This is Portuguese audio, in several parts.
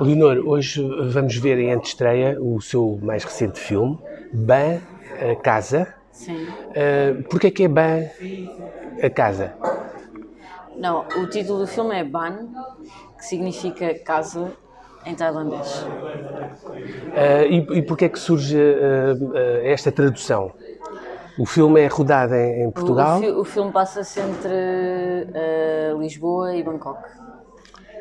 Leonor, hoje vamos ver em antestreia o seu mais recente filme, Ban a Casa. Sim. Uh, Porquê que é Ban a Casa? Não, o título do filme é Ban, que significa casa em tailandês. Uh, e, e porquê é que surge uh, uh, esta tradução? O filme é rodado em, em Portugal? O, fi o, filme passa-se entre Lisboa e Bangkok.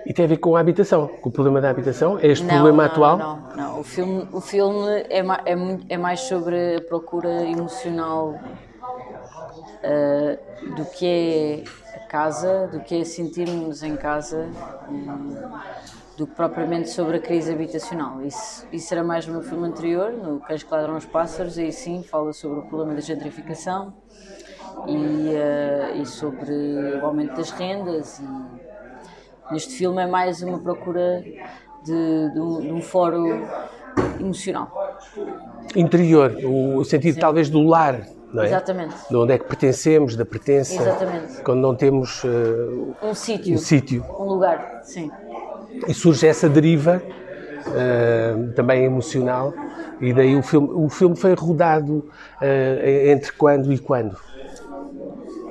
E tem a ver com a habitação, com o problema da habitação? É este não, problema não, atual? Não, não, não. O filme, o filme é, é, é mais sobre a procura emocional uh, do que é a casa, do que é sentirmos em casa, um, do que propriamente sobre a crise habitacional. Isso, isso era mais no meu filme anterior, no Cães que Ladram os Pássaros, aí sim fala sobre o problema da gentrificação e, uh, e sobre o aumento das rendas e Neste filme é mais uma procura de, de, um, de um fórum emocional. Interior, o sentido Sim. talvez do lar, não é? Exatamente. De onde é que pertencemos, da pertença. Exatamente. Quando não temos uh, um sítio. Um sítio. Um lugar, sim. E surge essa deriva uh, também emocional e daí o filme, o filme foi rodado uh, entre quando e quando?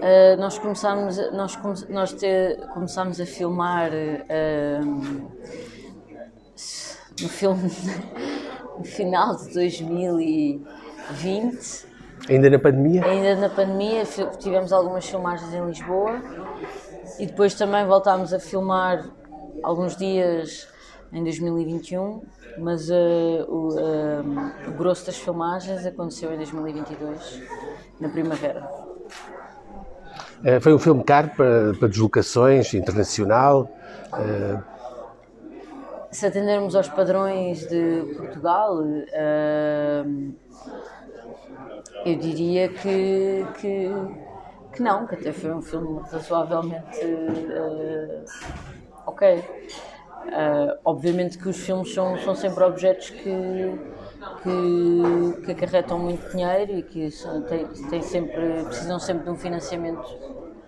Uh, nós começámos, nós, come, nós te, começámos a filmar uh, no filme no final de 2020. Ainda na pandemia? Ainda na pandemia, tivemos algumas filmagens em Lisboa e depois também voltámos a filmar alguns dias em 2021, mas uh, o, o grosso das filmagens aconteceu em 2022, na primavera. Eh, foi um filme caro para, para deslocações, internacional. Eh, Se atendermos aos padrões de Portugal, eh, eu diria que, que, que, não, que até foi um filme razoavelmente ok. Obviamente que os filmes são, são sempre objetos que, que, que acarretam muito dinheiro e que são, têm, têm sempre, precisam sempre de um financiamento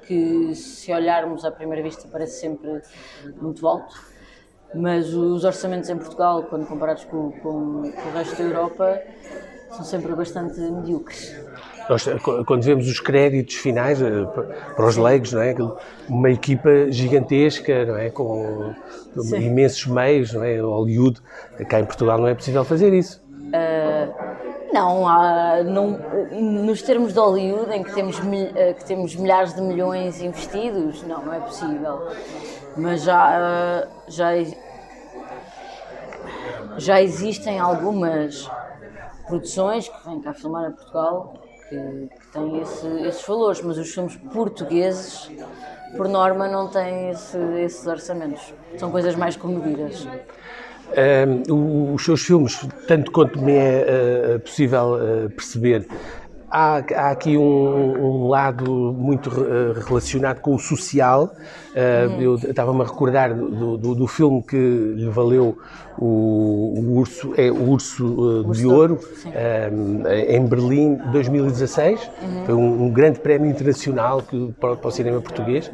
que, se olharmos à primeira vista, parece sempre muito alto. Mas os orçamentos em Portugal, quando comparados com, com, com o resto da Europa, são sempre bastante medíocres. Nós, quando vemos os créditos finais eh, para os leigos, não é? uma equipa gigantesca, não é? com Sim. imensos meios, não é? Hollywood, cá em Portugal não é possível fazer isso. Não, há, nos termos de Hollywood, em que temos, uh, que temos milhares de milhões investidos, não, não é possível. Mas já, uh, já, já existem algumas produções que vêm cá filmar em Portugal que, que têm esse, esses valores, mas os filmes portugueses, por norma, não têm esse, esses orçamentos. São coisas mais comedidas. Um, os seus filmes, tanto quanto me é uh, possível uh, perceber, há, há aqui um, um, lado muito uh, relacionado com o social. Uhum. Eu estava-me a recordar do, do, do, filme que lhe valeu o, o urso, é o Urso de Ouro, em Berlim, 2016. Uhum. Foi um, um, grande prémio internacional que, para, para o cinema português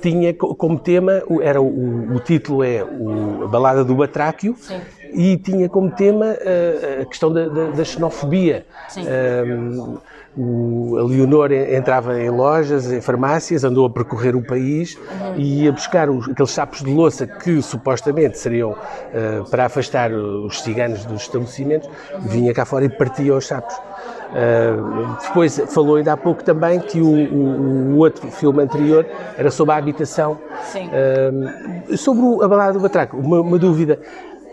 tinha como tema, era o, o título é o, a Balada do Batráquio, Sim. e tinha como tema a, eh, a questão da, da, da xenofobia. Um, o, a Leonor entrava em lojas, em farmácias, andou a percorrer o país uhum. e ia buscar os, aqueles sapos de louça que supostamente seriam uh, para afastar os ciganos dos estabelecimentos, vinha cá fora e partia os sapos. Uh, depois falou ainda há pouco também que o, o, o, outro filme anterior era sobre a habitação. Sim. Uh, sobre o, a balada do Batraco, uma, uma, dúvida.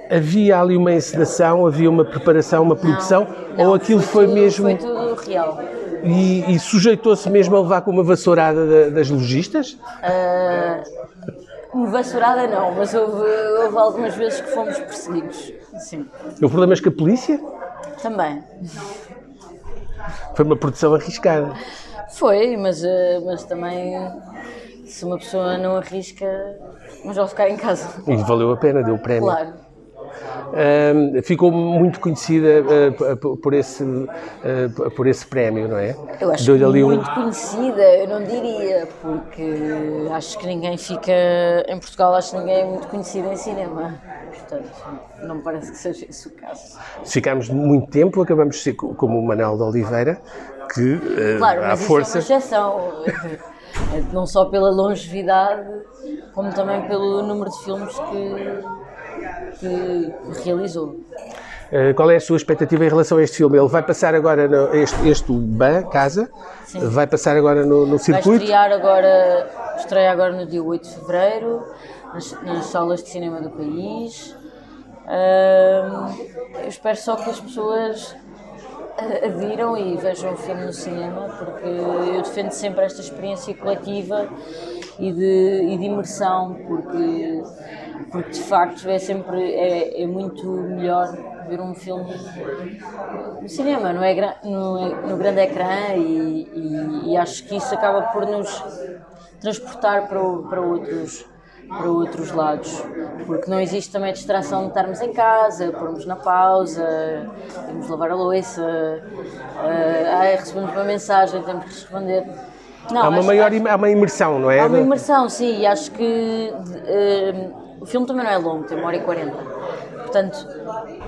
Havia ali uma encenação, havia uma preparação, uma produção, não, não, ou aquilo foi, foi mesmo. Foi tudo real. E, e sujeitou-se mesmo a levar com uma vassourada das lojistas? Uh, uma vassourada não, mas houve, houve algumas vezes que fomos perseguidos. Sim. Houve problemas com a polícia? Também. Foi uma produção arriscada. Foi, mas, eh, mas também se uma pessoa não arrisca, mas vai ficar em casa. E valeu a pena, deu o prémio. Claro. Uh, ficou muito conhecida uh, por, esse, uh, por esse prémio, não é? Eu acho que muito um... conhecida, eu não diria, porque acho que ninguém fica, em Portugal acho que ninguém é muito conhecido em cinema, portanto não me parece que seja esse o caso. Ficámos muito tempo, acabamos de ser como o Manuel de Oliveira, que claro, à força... Isso é uma exceção. não só pela longevidade, como também pelo número de filmes que, que realizou. Uh, qual é a sua expectativa em relação a este filme? Ele vai passar agora, no, este, este BAN, Casa, Sim. vai passar agora no, no circuito? Vai estrear agora, estreia agora no dia 8 de Fevereiro, nas, nas salas de cinema do país. Uh, eu espero só que as pessoas viram e vejam o filme no cinema, porque eu defendo sempre esta experiência coletiva e de, e de imersão, porque, porque de facto é sempre é, é muito melhor ver um filme no cinema, não é, no, no grande ecrã e, e, e, acho que isso acaba por nos transportar para, para outros para outros lados, porque não existe também a distração de estarmos em casa, pormos na pausa, irmos lavar a louça, uh, recebemos uma mensagem, temos que responder. Não, há uma acho, maior acho, há uma imersão, não é? Há uma imersão, sim, e acho que uh, o filme também não é longo, tem uma hora e quarenta. Portanto,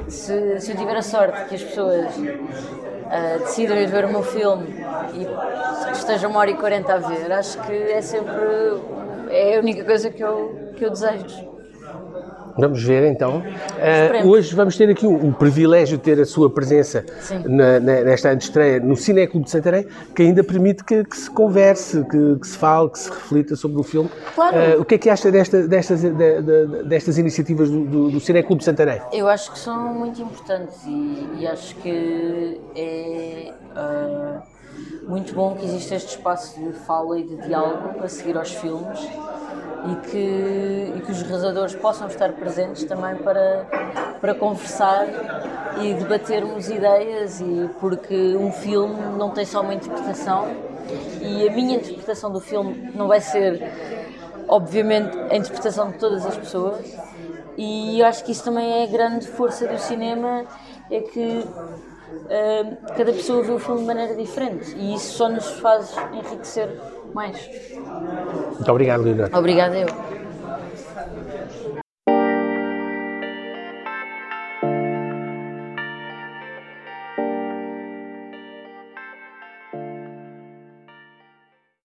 se, se eu tiver a sorte que as pessoas uh, decidam ir ver o meu filme e estejam uma hora e quarenta a ver, acho que é sempre é a única coisa que eu, que eu desejo. Vamos ver então. Uh, hoje vamos ter aqui um, um, privilégio de ter a sua presença na, na, nesta estreia no Cineclube de Santarém, que ainda permite que, que se converse, que, que, se fale, que se reflita sobre o filme. Claro. Uh, o que é que acha desta, destas, de, de, destas iniciativas do, do, do Cineclube de Santarém? Eu acho que são muito importantes e, e acho que é. Uh muito bom que exista este espaço de fala e de diálogo a seguir aos filmes e que, e que os realizadores possam estar presentes também para, para conversar e debatermos ideias e porque um filme não tem só uma interpretação e a minha interpretação do filme não vai ser obviamente a interpretação de todas as pessoas e acho que isso também é a grande força do cinema é que uh, cada pessoa vê o filme de maneira diferente e isso só nos faz enriquecer mais. Muito obrigado, Leonor. Obrigada eu.